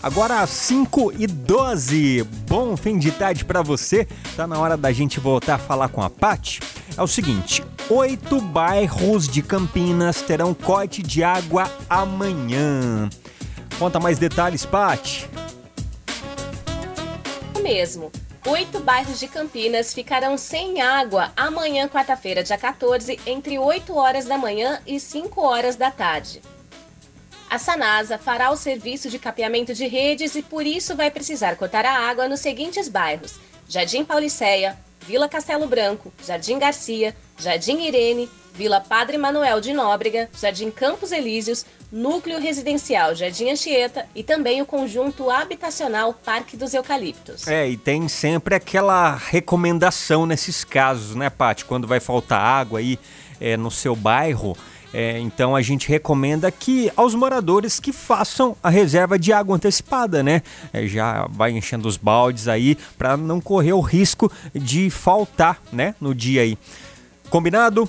Agora 5 e 12. Bom fim de tarde para você. Tá na hora da gente voltar a falar com a Pati. É o seguinte, oito bairros de Campinas terão corte de água amanhã. Conta mais detalhes, Pati. Mesmo. Oito bairros de Campinas ficarão sem água amanhã, quarta-feira, dia 14, entre 8 horas da manhã e 5 horas da tarde. A Sanasa fará o serviço de capeamento de redes e por isso vai precisar cortar a água nos seguintes bairros: Jardim Pauliceia, Vila Castelo Branco, Jardim Garcia, Jardim Irene, Vila Padre Manuel de Nóbrega, Jardim Campos Elíseos, Núcleo Residencial Jardim Anchieta e também o conjunto habitacional Parque dos Eucaliptos. É, e tem sempre aquela recomendação nesses casos, né, Paty? Quando vai faltar água aí é, no seu bairro, é, então a gente recomenda que aos moradores que façam a reserva de água antecipada, né? É, já vai enchendo os baldes aí para não correr o risco de faltar, né, no dia aí. Combinado?